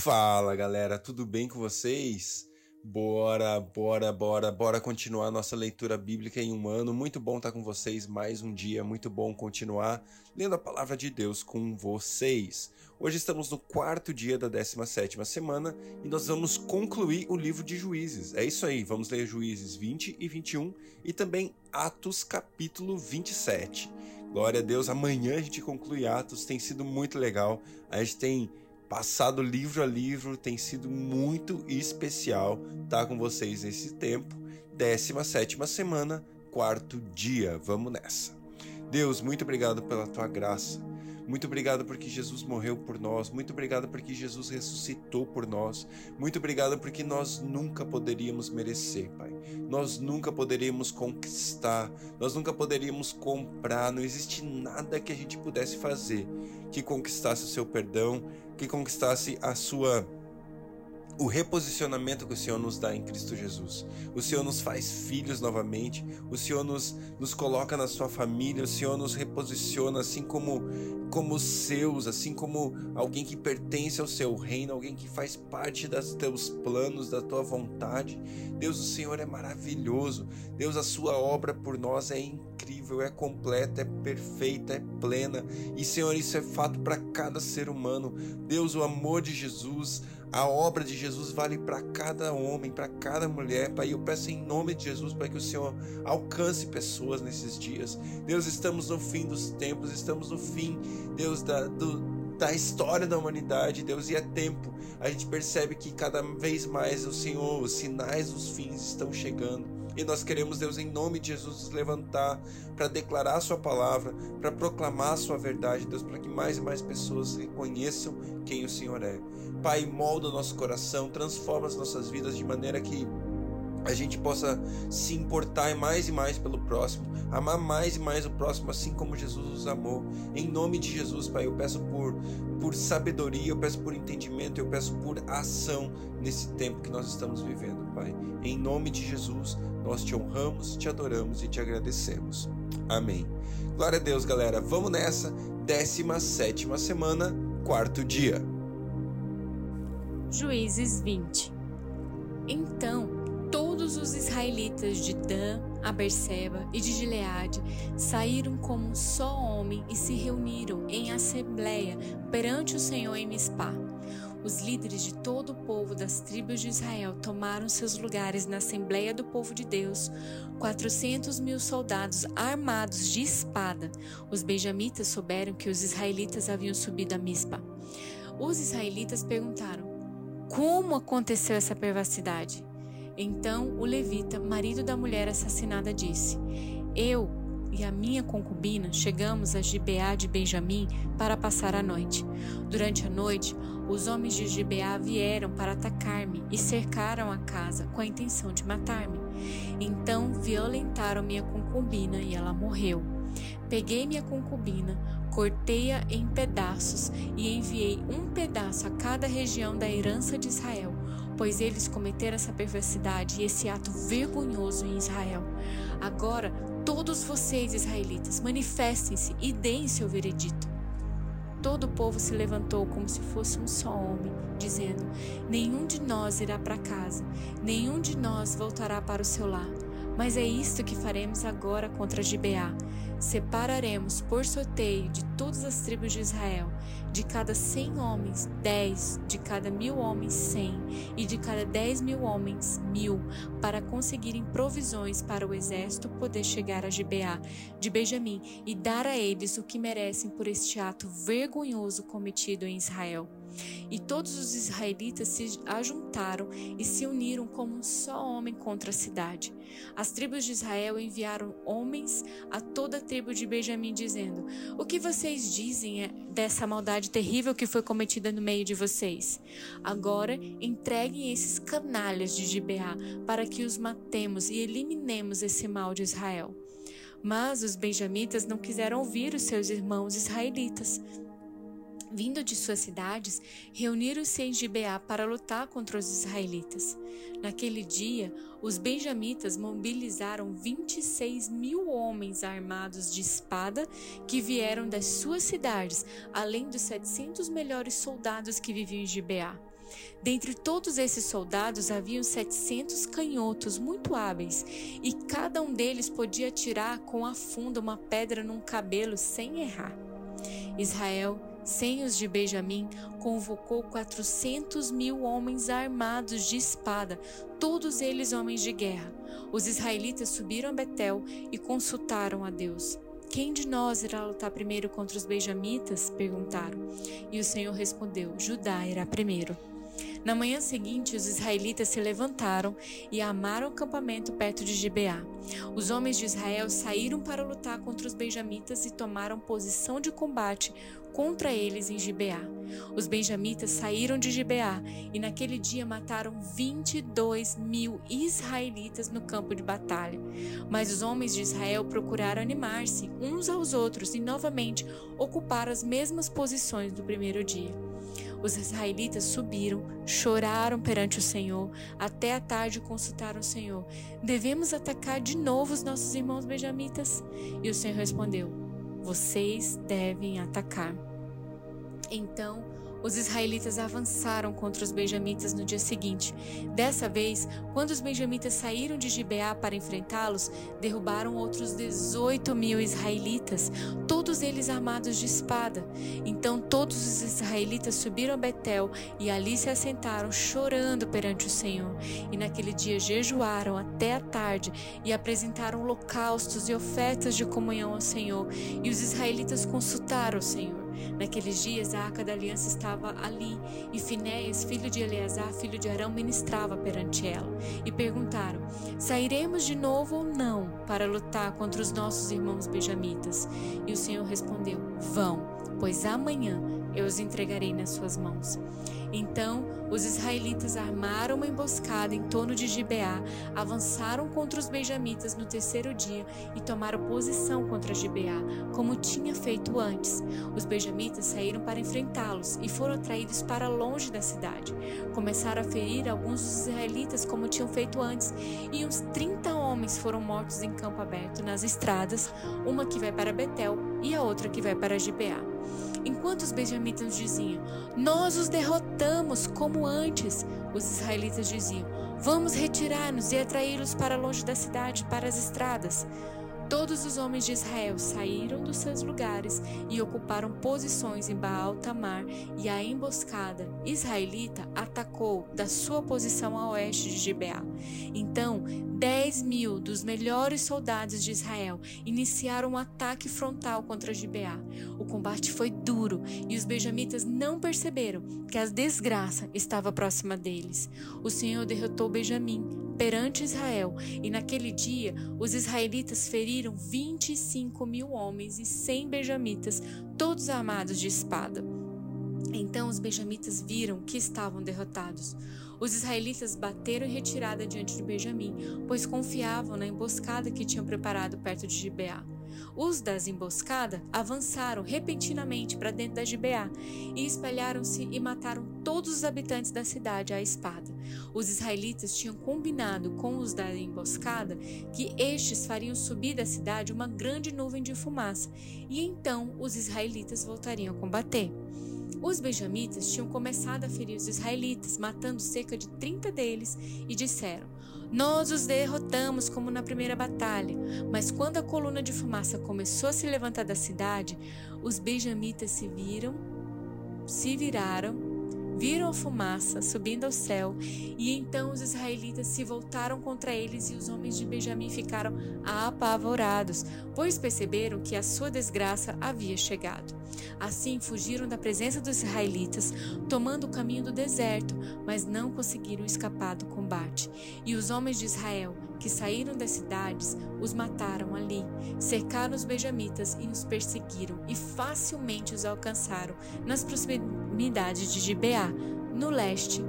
Fala galera, tudo bem com vocês? Bora, bora, bora, bora continuar nossa leitura bíblica em um ano. Muito bom estar com vocês mais um dia, muito bom continuar lendo a palavra de Deus com vocês. Hoje estamos no quarto dia da 17 semana e nós vamos concluir o livro de Juízes. É isso aí, vamos ler Juízes 20 e 21 e também Atos capítulo 27. Glória a Deus, amanhã a gente conclui Atos, tem sido muito legal. A gente tem passado livro a livro, tem sido muito especial estar com vocês nesse tempo. 17 semana, quarto dia. Vamos nessa. Deus, muito obrigado pela tua graça. Muito obrigado porque Jesus morreu por nós. Muito obrigado porque Jesus ressuscitou por nós. Muito obrigado porque nós nunca poderíamos merecer, Pai. Nós nunca poderíamos conquistar. Nós nunca poderíamos comprar. Não existe nada que a gente pudesse fazer que conquistasse o seu perdão, que conquistasse a sua o reposicionamento que o Senhor nos dá em Cristo Jesus. O Senhor nos faz filhos novamente, o Senhor nos, nos coloca na sua família, o Senhor nos reposiciona assim como como seus, assim como alguém que pertence ao seu reino, alguém que faz parte dos teus planos, da tua vontade. Deus, o Senhor é maravilhoso. Deus, a sua obra por nós é incrível, é completa, é perfeita, é plena. E Senhor, isso é fato para cada ser humano. Deus, o amor de Jesus, a obra de Jesus vale para cada homem, para cada mulher. Pai, eu peço em nome de Jesus para que o Senhor alcance pessoas nesses dias. Deus, estamos no fim dos tempos, estamos no fim, Deus, da, do, da história da humanidade, Deus, e é tempo. A gente percebe que cada vez mais o Senhor, os sinais dos fins estão chegando. E nós queremos, Deus, em nome de Jesus, nos levantar para declarar a Sua palavra, para proclamar a Sua verdade, Deus, para que mais e mais pessoas reconheçam quem o Senhor é. Pai, molda o nosso coração, transforma as nossas vidas de maneira que a gente possa se importar mais e mais pelo próximo, amar mais e mais o próximo, assim como Jesus nos amou. Em nome de Jesus, Pai, eu peço por, por sabedoria, eu peço por entendimento, eu peço por ação nesse tempo que nós estamos vivendo, Pai. Em nome de Jesus, nós te honramos, te adoramos e te agradecemos. Amém. Glória a Deus, galera. Vamos nessa. 17 semana, quarto dia. Juízes 20. Então Todos os israelitas de Dan, a Berseba e de Gileade saíram como um só homem e se reuniram em assembleia perante o Senhor em Mispá. Os líderes de todo o povo das tribos de Israel tomaram seus lugares na Assembleia do Povo de Deus, quatrocentos mil soldados armados de espada. Os benjamitas souberam que os israelitas haviam subido a Mispa. Os israelitas perguntaram: Como aconteceu essa perversidade? Então o levita, marido da mulher assassinada, disse: Eu e a minha concubina chegamos a Gibeá de Benjamim para passar a noite. Durante a noite, os homens de Gibeá vieram para atacar-me e cercaram a casa com a intenção de matar-me. Então violentaram minha concubina e ela morreu. Peguei minha concubina, cortei-a em pedaços e enviei um pedaço a cada região da herança de Israel pois eles cometeram essa perversidade e esse ato vergonhoso em Israel. Agora, todos vocês, israelitas, manifestem-se e deem seu veredito. Todo o povo se levantou como se fosse um só homem, dizendo: Nenhum de nós irá para casa, nenhum de nós voltará para o seu lar. Mas é isto que faremos agora contra Gibeá. Separaremos por sorteio de todas as tribos de Israel, de cada cem homens, dez, de cada mil homens, cem, e de cada dez mil homens, mil, para conseguirem provisões para o exército poder chegar a Gibeá de Benjamim e dar a eles o que merecem por este ato vergonhoso cometido em Israel. E todos os israelitas se ajuntaram e se uniram como um só homem contra a cidade. As tribos de Israel enviaram homens a toda a tribo de Benjamim, dizendo: O que vocês dizem é dessa maldade terrível que foi cometida no meio de vocês? Agora entreguem esses canalhas de Gibeá para que os matemos e eliminemos esse mal de Israel. Mas os benjamitas não quiseram ouvir os seus irmãos israelitas vindo de suas cidades, reuniram-se em Gibeá para lutar contra os israelitas. Naquele dia, os benjamitas mobilizaram 26 mil homens armados de espada que vieram das suas cidades, além dos 700 melhores soldados que viviam em Gibeá. Dentre todos esses soldados haviam setecentos canhotos muito hábeis, e cada um deles podia atirar com a funda uma pedra num cabelo sem errar. Israel, sem os de Benjamim, convocou quatrocentos mil homens armados de espada, todos eles homens de guerra. Os israelitas subiram a Betel e consultaram a Deus. Quem de nós irá lutar primeiro contra os benjamitas? perguntaram. E o Senhor respondeu: Judá irá primeiro. Na manhã seguinte, os israelitas se levantaram e armaram o acampamento perto de Gibeá. Os homens de Israel saíram para lutar contra os benjamitas e tomaram posição de combate contra eles em Gibeá. Os benjamitas saíram de Gibeá e naquele dia mataram 22 mil israelitas no campo de batalha. Mas os homens de Israel procuraram animar-se uns aos outros e novamente ocuparam as mesmas posições do primeiro dia. Os israelitas subiram, choraram perante o Senhor, até a tarde consultaram o Senhor: Devemos atacar de novo os nossos irmãos benjamitas? E o Senhor respondeu: Vocês devem atacar. Então os israelitas avançaram contra os benjamitas no dia seguinte. Dessa vez, quando os benjamitas saíram de Gibeá para enfrentá-los, derrubaram outros 18 mil israelitas, todos eles armados de espada. Então todos os israelitas subiram a Betel e ali se assentaram, chorando perante o Senhor. E naquele dia jejuaram até a tarde e apresentaram holocaustos e ofertas de comunhão ao Senhor. E os israelitas consultaram o Senhor. Naqueles dias a arca da aliança estava ali, e Finéias, filho de Eleazar, filho de Arão, ministrava perante ela. E perguntaram: Sairemos de novo ou não para lutar contra os nossos irmãos benjamitas? E o Senhor respondeu: Vão, pois amanhã eu os entregarei nas suas mãos. Então os israelitas armaram uma emboscada em torno de Gibeá, avançaram contra os benjamitas no terceiro dia e tomaram posição contra Gibeá, como tinha feito antes. Os benjamitas saíram para enfrentá-los e foram atraídos para longe da cidade. Começaram a ferir alguns dos israelitas como tinham feito antes, e uns 30 homens foram mortos em campo aberto nas estradas, uma que vai para Betel e a outra que vai para Gibeá. Enquanto os benjamitas diziam: Nós os derrotamos como antes, os israelitas diziam: Vamos retirar-nos e atraí-los para longe da cidade, para as estradas. Todos os homens de Israel saíram dos seus lugares e ocuparam posições em Baal Tamar, e a emboscada israelita atacou da sua posição a oeste de Gibeá. Então, dez mil dos melhores soldados de Israel iniciaram um ataque frontal contra Gibeá. O combate foi duro e os benjamitas não perceberam que a desgraça estava próxima deles. O Senhor derrotou Benjamim perante Israel, e naquele dia os israelitas feriram 25 mil homens e 100 benjamitas, todos armados de espada. Então os benjamitas viram que estavam derrotados. Os israelitas bateram em retirada diante de Benjamim, pois confiavam na emboscada que tinham preparado perto de Gibeá. Os das emboscada avançaram repentinamente para dentro da Gibeá e espalharam-se e mataram todos os habitantes da cidade à espada. Os israelitas tinham combinado com os da emboscada que estes fariam subir da cidade uma grande nuvem de fumaça, e então os israelitas voltariam a combater. Os benjamitas tinham começado a ferir os israelitas, matando cerca de 30 deles, e disseram: Nós os derrotamos como na primeira batalha. Mas quando a coluna de fumaça começou a se levantar da cidade, os benjamitas se viram, se viraram viram a fumaça subindo ao céu, e então os israelitas se voltaram contra eles e os homens de Benjamim ficaram apavorados, pois perceberam que a sua desgraça havia chegado. Assim fugiram da presença dos israelitas, tomando o caminho do deserto, mas não conseguiram escapar do combate. E os homens de Israel, que saíram das cidades, os mataram ali, cercaram os benjamitas e os perseguiram, e facilmente os alcançaram nas proximidades de Gibeá, no leste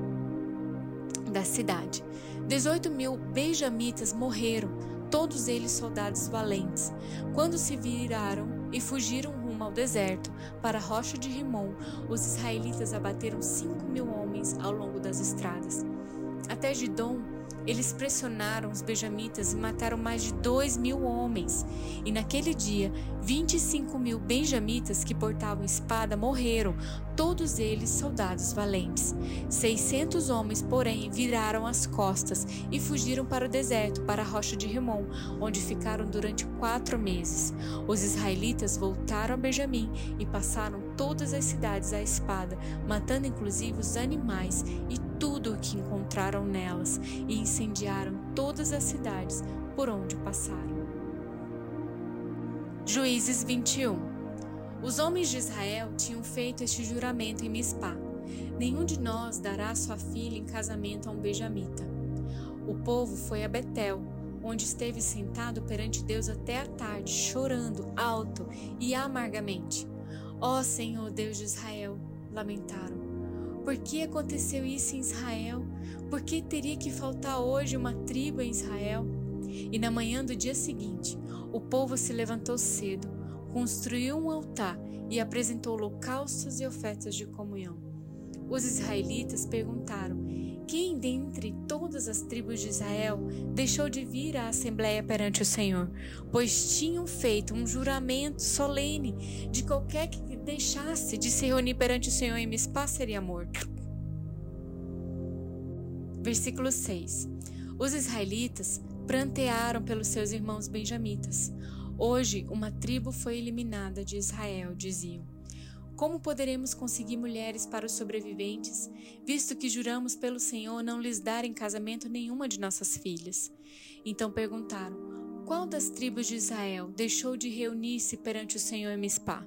da cidade. 18 mil benjamitas morreram, todos eles soldados valentes. Quando se viraram e fugiram rumo ao deserto, para a rocha de Rimon, os israelitas abateram cinco mil homens ao longo das estradas. Até Gidom, Eles pressionaram os benjamitas e mataram mais de dois mil homens. E naquele dia, 25 mil benjamitas que portavam espada morreram, todos eles soldados valentes. 600 homens, porém, viraram as costas e fugiram para o deserto, para a rocha de Rimon, onde ficaram durante quatro meses. Os israelitas voltaram a Benjamim e passaram todas as cidades à espada, matando inclusive os animais e tudo o que encontraram nelas, e incendiaram todas as cidades por onde passaram. Juízes 21 Os homens de Israel tinham feito este juramento em Mispá: Nenhum de nós dará sua filha em casamento a um benjamita. O povo foi a Betel, onde esteve sentado perante Deus até a tarde, chorando alto e amargamente. Ó oh, Senhor Deus de Israel, lamentaram. Por que aconteceu isso em Israel? Por que teria que faltar hoje uma tribo em Israel? E na manhã do dia seguinte, o povo se levantou cedo, construiu um altar e apresentou holocaustos e ofertas de comunhão. Os israelitas perguntaram: quem dentre todas as tribos de Israel deixou de vir à assembleia perante o Senhor? Pois tinham feito um juramento solene de qualquer que deixasse de se reunir perante o Senhor em Mispá seria morto. Versículo 6 Os israelitas prantearam pelos seus irmãos benjamitas. Hoje uma tribo foi eliminada de Israel, diziam. Como poderemos conseguir mulheres para os sobreviventes, visto que juramos pelo Senhor não lhes dar em casamento nenhuma de nossas filhas? Então perguntaram: Qual das tribos de Israel deixou de reunir-se perante o Senhor em Mispá?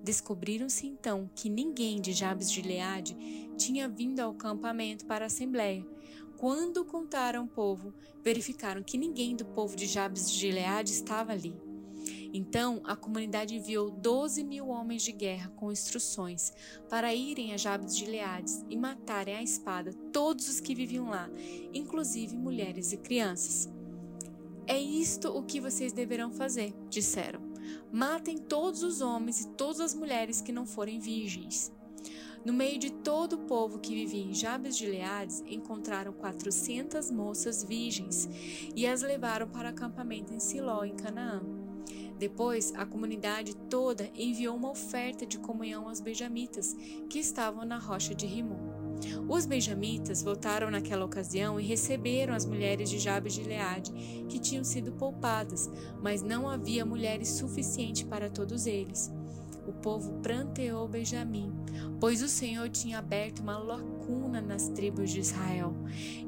Descobriram-se então que ninguém de Jabes de Leade tinha vindo ao acampamento para a assembleia. Quando contaram o povo, verificaram que ninguém do povo de Jabes de Gileade estava ali. Então a comunidade enviou 12 mil homens de guerra com instruções para irem a Jabes de Leades e matarem à espada todos os que viviam lá, inclusive mulheres e crianças. É isto o que vocês deverão fazer, disseram. Matem todos os homens e todas as mulheres que não forem virgens. No meio de todo o povo que vivia em Jabes de Leades, encontraram quatrocentas moças virgens e as levaram para o acampamento em Siló, em Canaã. Depois, a comunidade toda enviou uma oferta de comunhão aos benjamitas que estavam na rocha de Rimon. Os benjamitas voltaram naquela ocasião e receberam as mulheres de Jabes de Leade, que tinham sido poupadas, mas não havia mulheres suficientes para todos eles. O povo pranteou Benjamim, pois o Senhor tinha aberto uma lacuna nas tribos de Israel.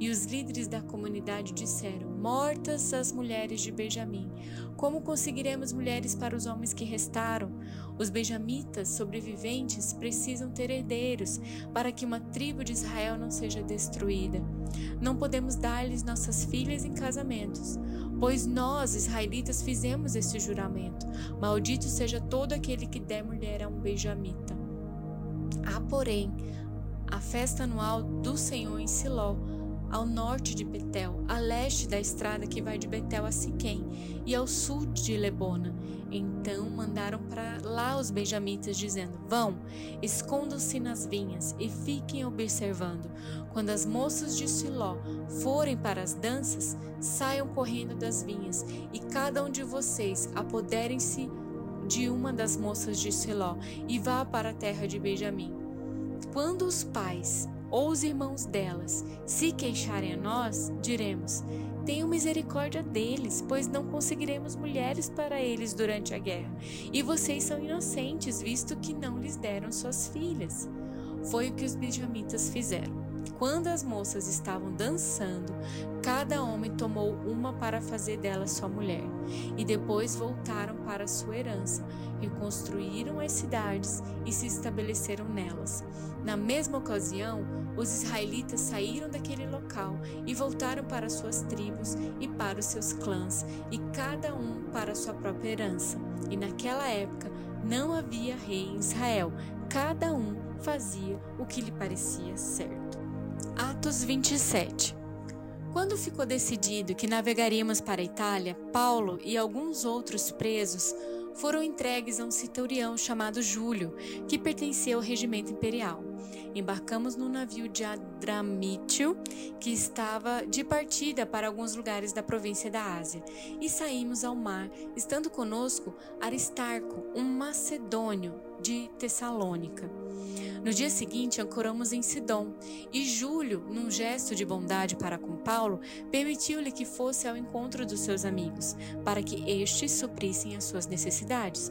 E os líderes da comunidade disseram: Mortas as mulheres de Benjamim, como conseguiremos mulheres para os homens que restaram? Os benjamitas sobreviventes precisam ter herdeiros para que uma tribo de Israel não seja destruída. Não podemos dar-lhes nossas filhas em casamentos, pois nós, israelitas, fizemos esse juramento. Maldito seja todo aquele que der mulher a um benjamita. Há, porém, a festa anual do Senhor em Siló ao norte de Betel, a leste da estrada que vai de Betel a Siquém e ao sul de Lebona. Então mandaram para lá os benjamitas, dizendo: Vão, escondam-se nas vinhas e fiquem observando. Quando as moças de Siló forem para as danças, saiam correndo das vinhas, e cada um de vocês apoderem-se de uma das moças de Siló e vá para a terra de Benjamim. Quando os pais ou os irmãos delas se queixarem a nós, diremos: Tenham misericórdia deles, pois não conseguiremos mulheres para eles durante a guerra. E vocês são inocentes, visto que não lhes deram suas filhas. Foi o que os benjamitas fizeram. Quando as moças estavam dançando, cada homem tomou uma para fazer dela sua mulher, e depois voltaram para sua herança, reconstruíram as cidades e se estabeleceram nelas. Na mesma ocasião, os israelitas saíram daquele local e voltaram para suas tribos e para os seus clãs, e cada um para sua própria herança. E naquela época não havia rei em Israel, cada um fazia o que lhe parecia certo. Atos 27 Quando ficou decidido que navegaríamos para a Itália, Paulo e alguns outros presos foram entregues a um centurião chamado Júlio, que pertencia ao regimento imperial. Embarcamos no navio de Adramítio, que estava de partida para alguns lugares da província da Ásia, e saímos ao mar, estando conosco Aristarco, um macedônio de Tessalônica. No dia seguinte, ancoramos em Sidom, e Júlio, num gesto de bondade para com Paulo, permitiu-lhe que fosse ao encontro dos seus amigos, para que estes suprissem as suas necessidades.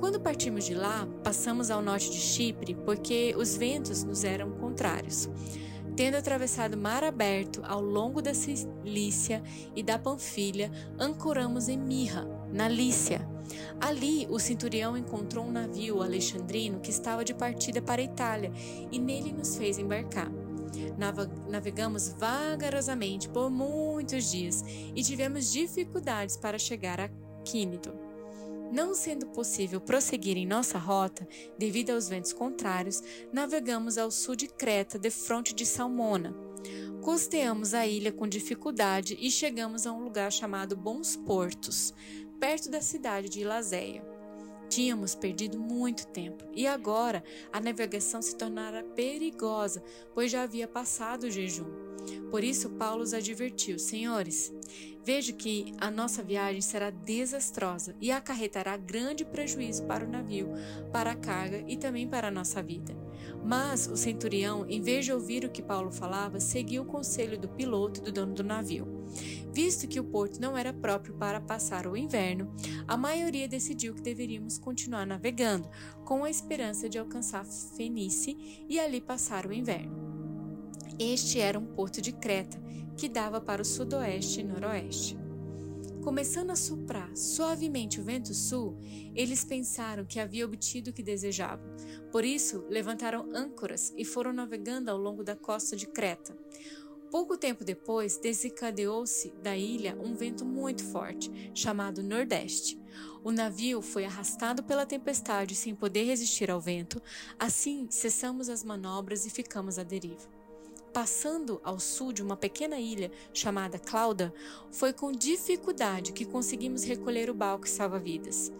Quando partimos de lá, passamos ao norte de Chipre, porque os ventos nos eram contrários. Tendo atravessado mar aberto ao longo da Cilícia e da Panfilha, ancoramos em Mirra, na Lícia. Ali, o centurião encontrou um navio alexandrino que estava de partida para a Itália e nele nos fez embarcar. Navegamos vagarosamente por muitos dias e tivemos dificuldades para chegar a Quínido. Não sendo possível prosseguir em nossa rota, devido aos ventos contrários, navegamos ao sul de Creta, de fronte de Salmona. Costeamos a ilha com dificuldade e chegamos a um lugar chamado Bons Portos, perto da cidade de Lazéia. Tínhamos perdido muito tempo e agora a navegação se tornara perigosa, pois já havia passado o jejum. Por isso, Paulo os advertiu: Senhores, vejo que a nossa viagem será desastrosa e acarretará grande prejuízo para o navio, para a carga e também para a nossa vida. Mas o centurião, em vez de ouvir o que Paulo falava, seguiu o conselho do piloto e do dono do navio. Visto que o porto não era próprio para passar o inverno, a maioria decidiu que deveríamos continuar navegando, com a esperança de alcançar Fenice e ali passar o inverno. Este era um porto de Creta, que dava para o sudoeste e noroeste. Começando a soprar suavemente o vento sul, eles pensaram que havia obtido o que desejavam. Por isso, levantaram âncoras e foram navegando ao longo da costa de Creta. Pouco tempo depois, desencadeou-se da ilha um vento muito forte, chamado Nordeste. O navio foi arrastado pela tempestade sem poder resistir ao vento. Assim, cessamos as manobras e ficamos à deriva. Passando ao sul de uma pequena ilha chamada Clauda, foi com dificuldade que conseguimos recolher o barco salva-vidas.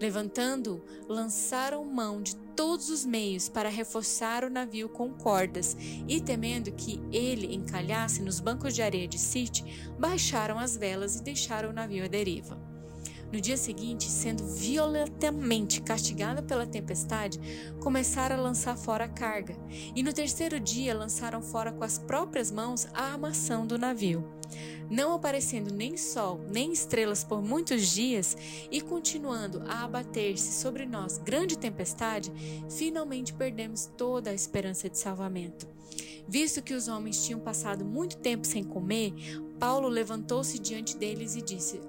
Levantando, lançaram mão de todos os meios para reforçar o navio com cordas e, temendo que ele encalhasse nos bancos de areia de Site, baixaram as velas e deixaram o navio à deriva. No dia seguinte, sendo violentamente castigada pela tempestade, começaram a lançar fora a carga, e no terceiro dia lançaram fora com as próprias mãos a armação do navio. Não aparecendo nem sol nem estrelas por muitos dias e continuando a abater-se sobre nós grande tempestade, finalmente perdemos toda a esperança de salvamento. Visto que os homens tinham passado muito tempo sem comer, Paulo levantou-se diante deles e disse: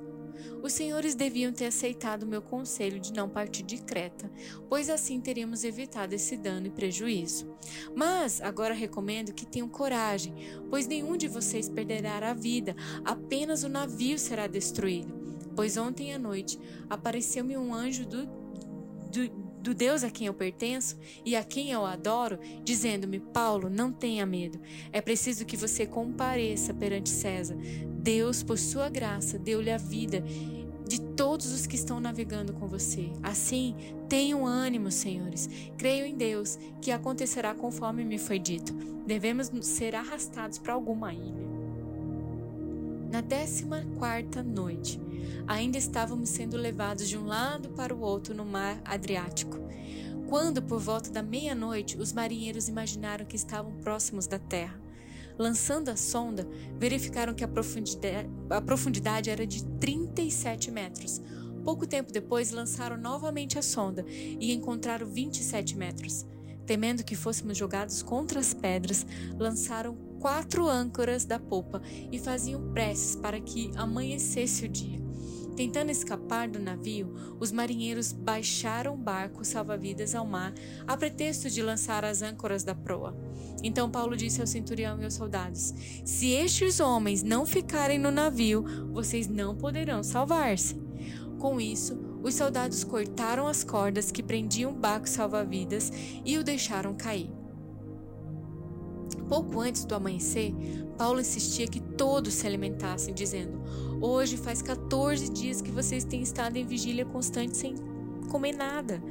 os senhores deviam ter aceitado meu conselho de não partir de Creta, pois assim teríamos evitado esse dano e prejuízo. Mas agora recomendo que tenham coragem, pois nenhum de vocês perderá a vida, apenas o navio será destruído. Pois ontem à noite apareceu-me um anjo do, do, do Deus a quem eu pertenço e a quem eu adoro, dizendo-me: Paulo, não tenha medo. É preciso que você compareça perante César. Deus, por sua graça, deu-lhe a vida de todos os que estão navegando com você. Assim, tenham ânimo, senhores. Creio em Deus, que acontecerá conforme me foi dito. Devemos ser arrastados para alguma ilha. Na décima quarta noite, ainda estávamos sendo levados de um lado para o outro no mar Adriático. Quando, por volta da meia-noite, os marinheiros imaginaram que estavam próximos da terra. Lançando a sonda, verificaram que a profundidade, a profundidade era de 37 metros. Pouco tempo depois, lançaram novamente a sonda e encontraram 27 metros. Temendo que fôssemos jogados contra as pedras, lançaram quatro âncoras da popa e faziam preces para que amanhecesse o dia. Tentando escapar do navio, os marinheiros baixaram o barco salva-vidas ao mar, a pretexto de lançar as âncoras da proa. Então Paulo disse ao centurião e aos soldados: Se estes homens não ficarem no navio, vocês não poderão salvar-se. Com isso, os soldados cortaram as cordas que prendiam o barco salva-vidas e o deixaram cair. Pouco antes do amanhecer, Paulo insistia que todos se alimentassem, dizendo: Hoje faz 14 dias que vocês têm estado em vigília constante sem comer nada.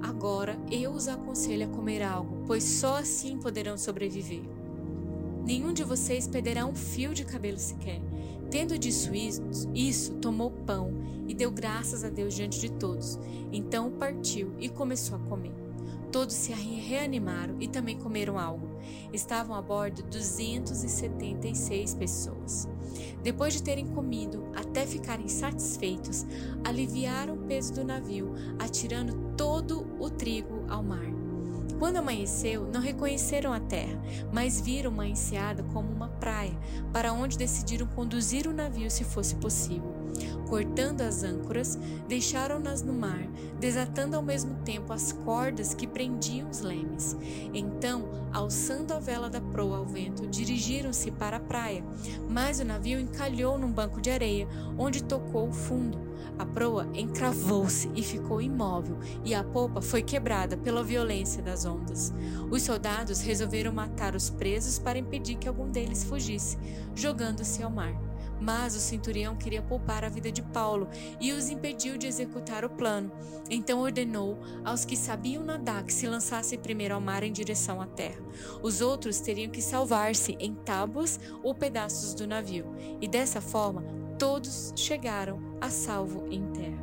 Agora eu os aconselho a comer algo, pois só assim poderão sobreviver. Nenhum de vocês perderá um fio de cabelo sequer. Tendo dito isso, isso, tomou pão e deu graças a Deus diante de todos. Então partiu e começou a comer. Todos se reanimaram e também comeram algo. Estavam a bordo 276 pessoas. Depois de terem comido até ficarem satisfeitos, aliviaram o peso do navio, atirando todo o trigo ao mar. Quando amanheceu, não reconheceram a terra, mas viram uma enseada como uma praia, para onde decidiram conduzir o navio se fosse possível. Cortando as âncoras, deixaram-nas no mar, desatando ao mesmo tempo as cordas que prendiam os lemes. Então, alçando a vela da proa ao vento, dirigiram-se para a praia, mas o navio encalhou num banco de areia, onde tocou o fundo. A proa encravou-se e ficou imóvel, e a popa foi quebrada pela violência das ondas. Os soldados resolveram matar os presos para impedir que algum deles fugisse, jogando-se ao mar. Mas o centurião queria poupar a vida de Paulo e os impediu de executar o plano. Então ordenou aos que sabiam nadar que se lançassem primeiro ao mar em direção à terra. Os outros teriam que salvar-se em tábuas ou pedaços do navio. E dessa forma, todos chegaram a salvo em terra.